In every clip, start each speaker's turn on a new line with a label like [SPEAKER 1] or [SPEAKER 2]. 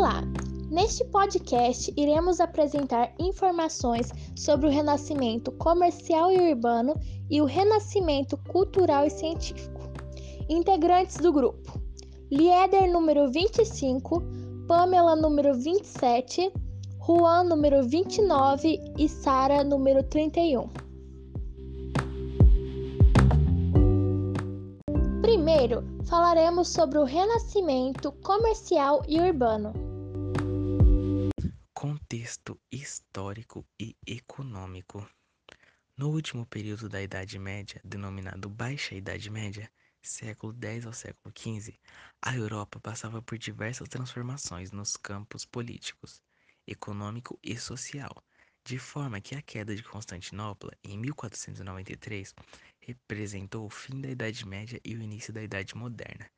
[SPEAKER 1] Olá! Neste podcast, iremos apresentar informações sobre o renascimento comercial e urbano e o renascimento cultural e científico. Integrantes do grupo: Lieder, número 25, Pamela, número 27, Juan, número 29 e Sara, número 31. Primeiro, falaremos sobre o renascimento comercial e urbano.
[SPEAKER 2] Contexto histórico e econômico. No último período da Idade Média, denominado Baixa Idade Média, século X ao século XV, a Europa passava por diversas transformações nos campos políticos, econômico e social, de forma que a queda de Constantinopla, em 1493, representou o fim da Idade Média e o início da Idade Moderna.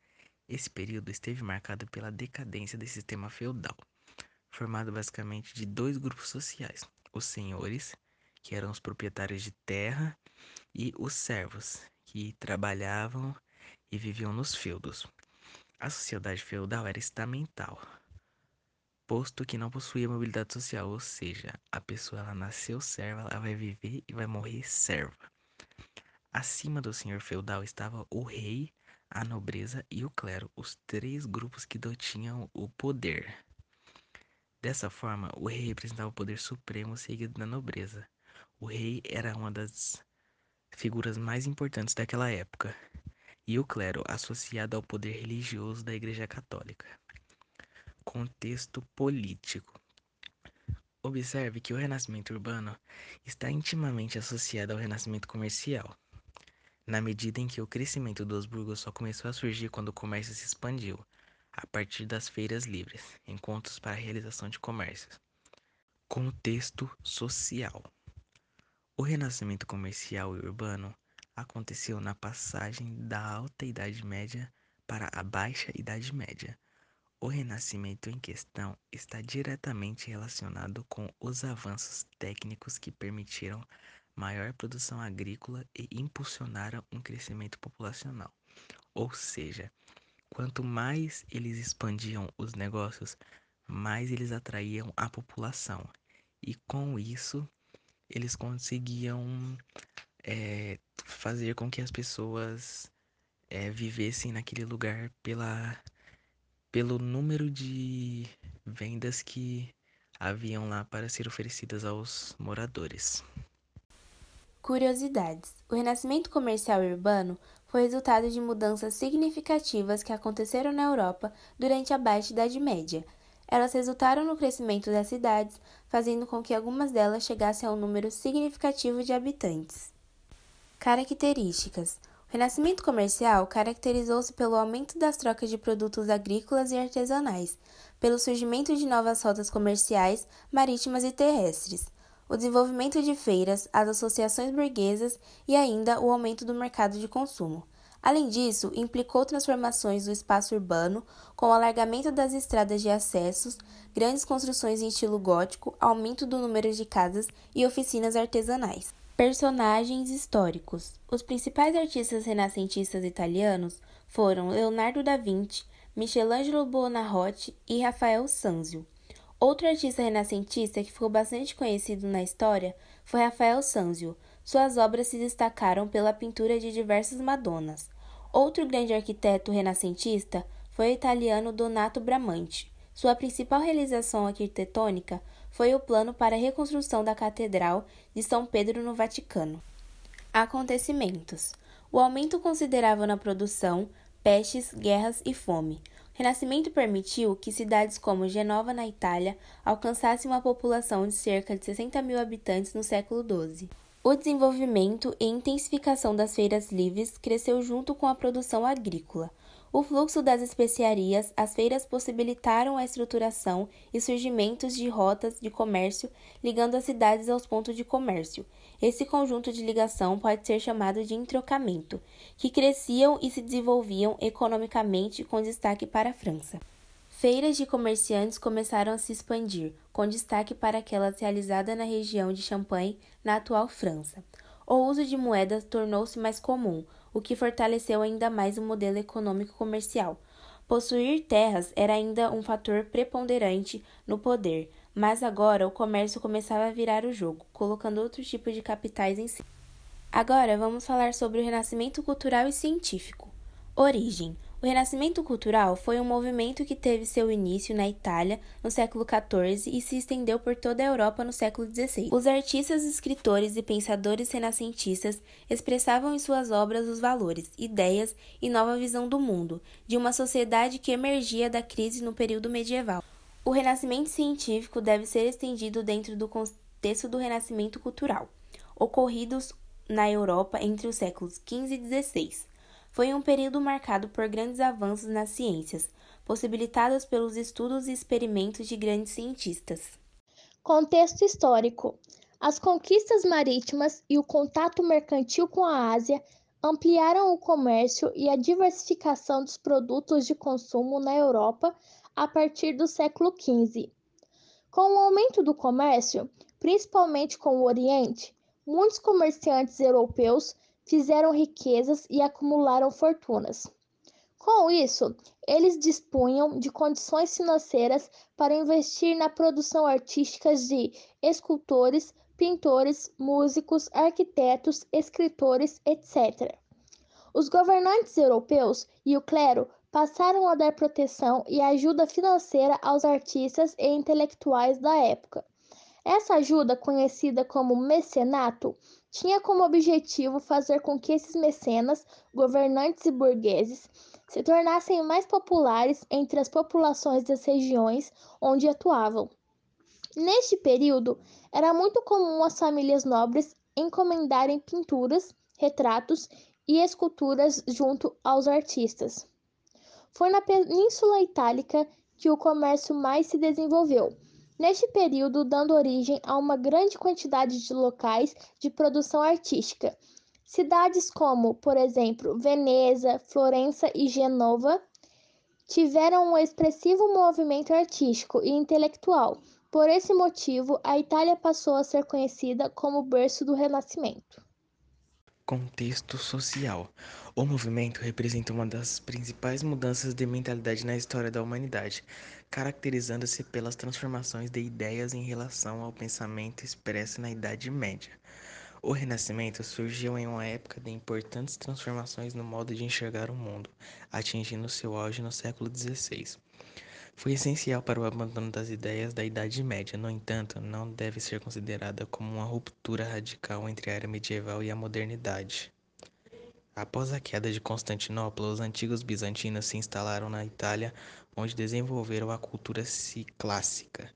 [SPEAKER 2] Esse período esteve marcado pela decadência do sistema feudal, formado basicamente de dois grupos sociais: os senhores, que eram os proprietários de terra, e os servos, que trabalhavam e viviam nos feudos. A sociedade feudal era estamental, posto que não possuía mobilidade social, ou seja, a pessoa ela nasceu serva, ela vai viver e vai morrer serva. Acima do senhor feudal estava o rei, a nobreza e o clero, os três grupos que detinham o poder. Dessa forma, o rei representava o poder supremo seguido da nobreza. O rei era uma das figuras mais importantes daquela época, e o clero associado ao poder religioso da Igreja Católica. Contexto político. Observe que o renascimento urbano está intimamente associado ao renascimento comercial, na medida em que o crescimento dos burgos só começou a surgir quando o comércio se expandiu, a partir das feiras livres, encontros para realização de comércios. Contexto social. O renascimento comercial e urbano aconteceu na passagem da Alta Idade Média para a Baixa Idade Média o renascimento em questão está diretamente relacionado com os avanços técnicos que permitiram maior produção agrícola e impulsionaram um crescimento populacional. Ou seja, quanto mais eles expandiam os negócios, mais eles atraíam a população. E com isso, eles conseguiam é, fazer com que as pessoas é, vivessem naquele lugar pela pelo número de vendas que haviam lá para ser oferecidas aos moradores.
[SPEAKER 3] Curiosidades: O renascimento comercial urbano foi resultado de mudanças significativas que aconteceram na Europa durante a Baixa Idade Média. Elas resultaram no crescimento das cidades, fazendo com que algumas delas chegassem a um número significativo de habitantes. Características: o renascimento comercial caracterizou-se pelo aumento das trocas de produtos agrícolas e artesanais, pelo surgimento de novas rotas comerciais, marítimas e terrestres, o desenvolvimento de feiras, as associações burguesas e ainda o aumento do mercado de consumo. Além disso, implicou transformações do espaço urbano, com o alargamento das estradas de acessos, grandes construções em estilo gótico, aumento do número de casas e oficinas artesanais. Personagens históricos: Os principais artistas renascentistas italianos foram Leonardo da Vinci, Michelangelo Buonarroti e Rafael Sanzio. Outro artista renascentista que ficou bastante conhecido na história foi Rafael Sanzio. Suas obras se destacaram pela pintura de diversas Madonas. Outro grande arquiteto renascentista foi o italiano Donato Bramante. Sua principal realização arquitetônica foi o plano para a reconstrução da Catedral de São Pedro no Vaticano. Acontecimentos: o aumento considerável na produção, pestes, guerras e fome. Renascimento permitiu que cidades como Genova, na Itália, alcançassem uma população de cerca de 60 mil habitantes no século XII. O desenvolvimento e intensificação das feiras livres cresceu junto com a produção agrícola. O fluxo das especiarias, as feiras possibilitaram a estruturação e surgimentos de rotas de comércio ligando as cidades aos pontos de comércio. Esse conjunto de ligação pode ser chamado de entrocamento, que cresciam e se desenvolviam economicamente com destaque para a França. Feiras de comerciantes começaram a se expandir, com destaque para aquelas realizadas na região de Champagne, na atual França. O uso de moedas tornou-se mais comum, o que fortaleceu ainda mais o modelo econômico comercial. Possuir terras era ainda um fator preponderante no poder, mas agora o comércio começava a virar o jogo, colocando outro tipo de capitais em si. Agora vamos falar sobre o renascimento cultural e científico. Origem: o Renascimento Cultural foi um movimento que teve seu início na Itália no século XIV e se estendeu por toda a Europa no século XVI. Os artistas, escritores e pensadores renascentistas expressavam em suas obras os valores, ideias e nova visão do mundo, de uma sociedade que emergia da crise no período medieval. O renascimento científico deve ser estendido dentro do contexto do renascimento cultural, ocorridos na Europa entre os séculos XV e XVI. Foi um período marcado por grandes avanços nas ciências, possibilitados pelos estudos e experimentos de grandes cientistas.
[SPEAKER 1] Contexto histórico: As conquistas marítimas e o contato mercantil com a Ásia ampliaram o comércio e a diversificação dos produtos de consumo na Europa a partir do século XV. Com o aumento do comércio, principalmente com o Oriente, muitos comerciantes europeus fizeram riquezas e acumularam fortunas. Com isso, eles dispunham de condições financeiras para investir na produção artística de escultores, pintores, músicos, arquitetos, escritores, etc. Os governantes europeus e o clero passaram a dar proteção e ajuda financeira aos artistas e intelectuais da época. Essa ajuda, conhecida como mecenato, tinha como objetivo fazer com que esses mecenas, governantes e burgueses, se tornassem mais populares entre as populações das regiões onde atuavam. Neste período, era muito comum as famílias nobres encomendarem pinturas, retratos e esculturas junto aos artistas. Foi na Península Itálica que o comércio mais se desenvolveu neste período dando origem a uma grande quantidade de locais de produção artística. Cidades como, por exemplo, Veneza, Florença e Genova tiveram um expressivo movimento artístico e intelectual. Por esse motivo, a Itália passou a ser conhecida como berço do Renascimento.
[SPEAKER 2] Contexto social. O movimento representa uma das principais mudanças de mentalidade na história da humanidade, caracterizando-se pelas transformações de ideias em relação ao pensamento expresso na Idade Média. O Renascimento surgiu em uma época de importantes transformações no modo de enxergar o mundo, atingindo seu auge no século XVI. Foi essencial para o abandono das ideias da Idade Média, no entanto, não deve ser considerada como uma ruptura radical entre a era medieval e a modernidade. Após a queda de Constantinopla, os antigos bizantinos se instalaram na Itália, onde desenvolveram a cultura clássica.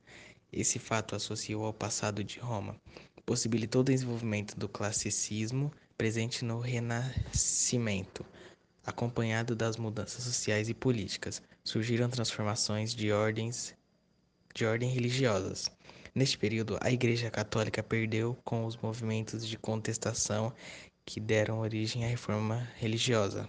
[SPEAKER 2] Esse fato associou ao passado de Roma, possibilitou o desenvolvimento do classicismo presente no Renascimento, acompanhado das mudanças sociais e políticas surgiram transformações de ordens de ordem religiosas. Neste período, a Igreja Católica perdeu com os movimentos de contestação que deram origem à reforma religiosa.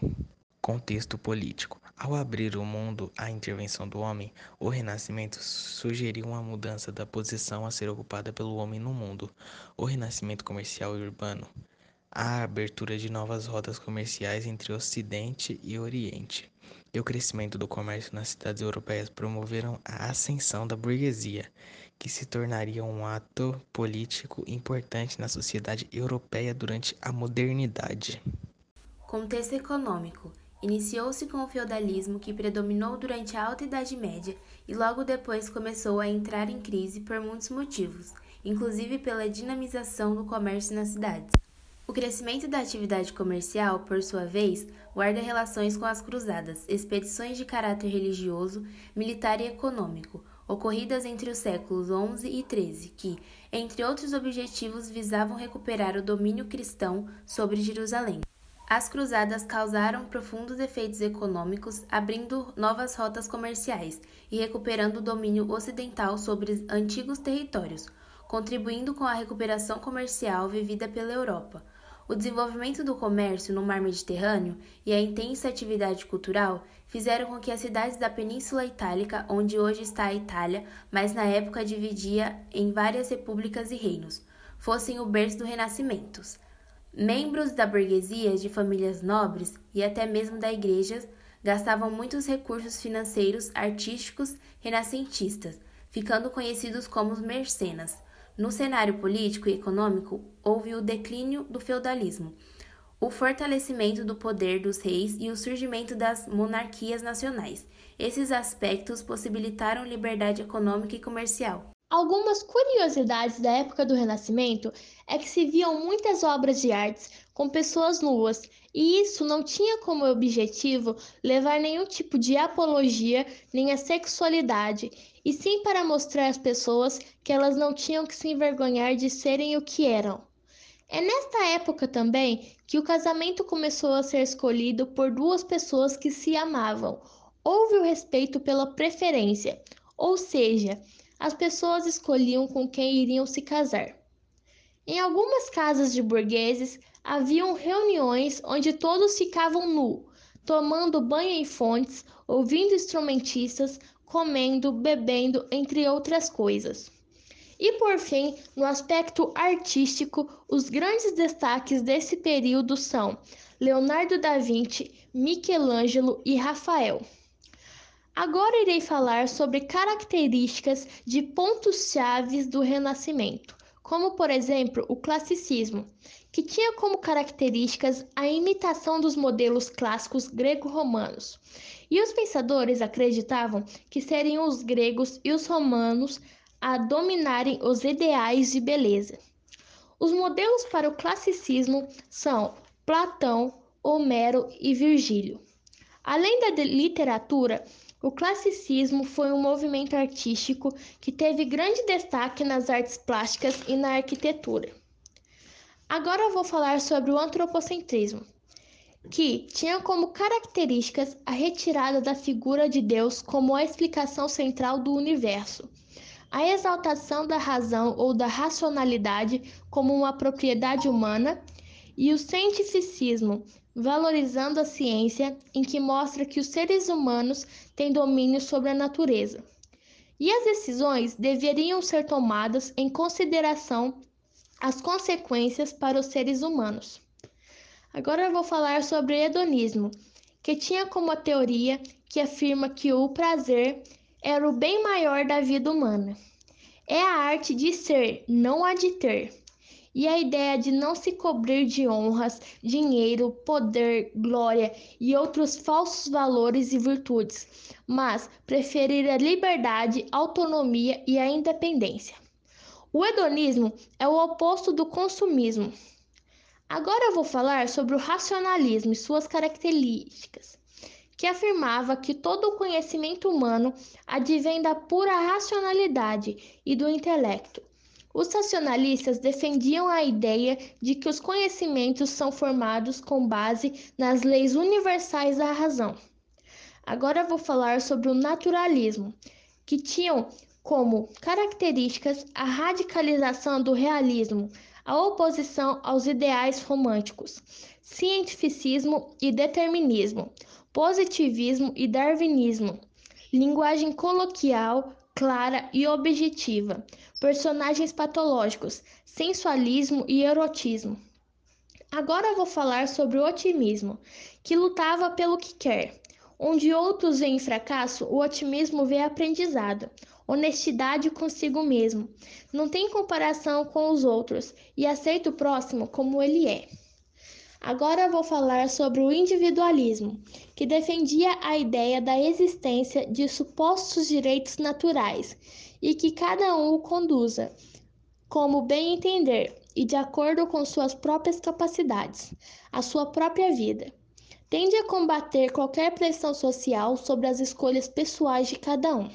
[SPEAKER 2] Contexto político. Ao abrir o mundo à intervenção do homem, o Renascimento sugeriu uma mudança da posição a ser ocupada pelo homem no mundo. O renascimento comercial e urbano. A abertura de novas rotas comerciais entre Ocidente e Oriente e o crescimento do comércio nas cidades europeias promoveram a ascensão da burguesia, que se tornaria um ato político importante na sociedade europeia durante a modernidade.
[SPEAKER 3] Contexto econômico. Iniciou-se com o feudalismo que predominou durante a Alta Idade Média e logo depois começou a entrar em crise por muitos motivos, inclusive pela dinamização do comércio nas cidades. O crescimento da atividade comercial, por sua vez, guarda relações com as cruzadas, expedições de caráter religioso, militar e econômico, ocorridas entre os séculos XI e XIII, que, entre outros objetivos, visavam recuperar o domínio cristão sobre Jerusalém. As cruzadas causaram profundos efeitos econômicos, abrindo novas rotas comerciais e recuperando o domínio ocidental sobre antigos territórios, contribuindo com a recuperação comercial vivida pela Europa. O desenvolvimento do comércio no mar Mediterrâneo e a intensa atividade cultural fizeram com que as cidades da Península Itálica, onde hoje está a Itália, mas na época dividia em várias repúblicas e reinos, fossem o berço do Renascimento. Membros da burguesia, de famílias nobres e até mesmo da igreja gastavam muitos recursos financeiros, artísticos, renascentistas, ficando conhecidos como mercenas. No cenário político e econômico, houve o declínio do feudalismo, o fortalecimento do poder dos reis e o surgimento das monarquias nacionais. Esses aspectos possibilitaram liberdade econômica e comercial.
[SPEAKER 1] Algumas curiosidades da época do Renascimento é que se viam muitas obras de artes com pessoas nuas, e isso não tinha como objetivo levar nenhum tipo de apologia nem a sexualidade, e sim para mostrar às pessoas que elas não tinham que se envergonhar de serem o que eram. É nesta época também que o casamento começou a ser escolhido por duas pessoas que se amavam. Houve o respeito pela preferência, ou seja, as pessoas escolhiam com quem iriam se casar. Em algumas casas de burgueses haviam reuniões onde todos ficavam nu, tomando banho em fontes, ouvindo instrumentistas, comendo, bebendo, entre outras coisas. E por fim, no aspecto artístico, os grandes destaques desse período são Leonardo da Vinci, Michelangelo e Rafael. Agora irei falar sobre características de pontos chaves do Renascimento, como por exemplo o classicismo, que tinha como características a imitação dos modelos clássicos grego-romanos. E os pensadores acreditavam que seriam os gregos e os romanos a dominarem os ideais de beleza. Os modelos para o classicismo são Platão, Homero e Virgílio. Além da literatura, o classicismo foi um movimento artístico que teve grande destaque nas artes plásticas e na arquitetura. Agora vou falar sobre o antropocentrismo, que tinha como características a retirada da figura de Deus como a explicação central do universo, a exaltação da razão ou da racionalidade como uma propriedade humana e o cientificismo, valorizando a ciência, em que mostra que os seres humanos têm domínio sobre a natureza. E as decisões deveriam ser tomadas em consideração as consequências para os seres humanos. Agora vou falar sobre hedonismo, que tinha como teoria que afirma que o prazer era o bem maior da vida humana. É a arte de ser, não a de ter e a ideia de não se cobrir de honras, dinheiro, poder, glória e outros falsos valores e virtudes, mas preferir a liberdade, autonomia e a independência. O hedonismo é o oposto do consumismo. Agora eu vou falar sobre o racionalismo e suas características, que afirmava que todo o conhecimento humano advém da pura racionalidade e do intelecto os racionalistas defendiam a ideia de que os conhecimentos são formados com base nas leis universais da razão. Agora vou falar sobre o naturalismo, que tinham como características a radicalização do realismo, a oposição aos ideais românticos, cientificismo e determinismo, positivismo e darwinismo, linguagem coloquial, clara e objetiva, personagens patológicos, sensualismo e erotismo. Agora vou falar sobre o otimismo, que lutava pelo que quer. Onde outros veem fracasso, o otimismo vê aprendizado, honestidade consigo mesmo. Não tem comparação com os outros e aceita o próximo como ele é. Agora vou falar sobre o individualismo, que defendia a ideia da existência de supostos direitos naturais e que cada um o conduza como bem entender e de acordo com suas próprias capacidades, a sua própria vida. Tende a combater qualquer pressão social sobre as escolhas pessoais de cada um.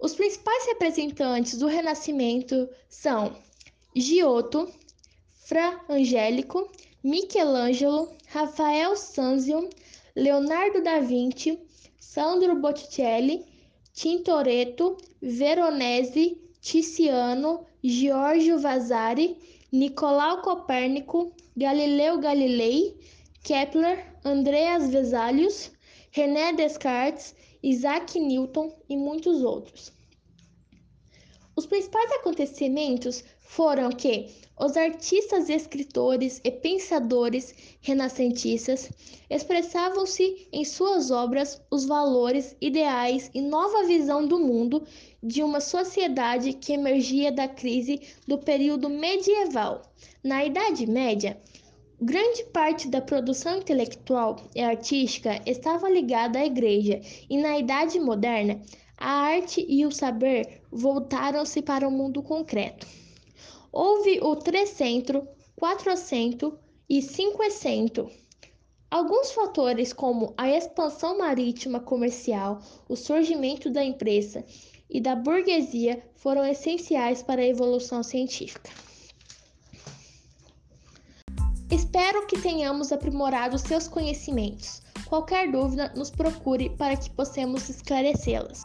[SPEAKER 1] Os principais representantes do Renascimento são Giotto, Fra Angélico Michelangelo, Rafael Sanzio, Leonardo da Vinci, Sandro Botticelli, Tintoretto, Veronese, Tiziano, Giorgio Vasari, Nicolau Copérnico, Galileu Galilei, Kepler, Andreas Vesalius, René Descartes, Isaac Newton e muitos outros. Os principais acontecimentos foram que os artistas, escritores e pensadores renascentistas expressavam-se em suas obras os valores, ideais e nova visão do mundo de uma sociedade que emergia da crise do período medieval. Na Idade Média, Grande parte da produção intelectual e artística estava ligada à igreja, e na Idade Moderna, a arte e o saber voltaram-se para o mundo concreto. Houve o trecentro, quatrocento e cinquecento. Alguns fatores, como a expansão marítima comercial, o surgimento da imprensa e da burguesia, foram essenciais para a evolução científica. Espero que tenhamos aprimorado seus conhecimentos. Qualquer dúvida, nos procure para que possamos esclarecê-las.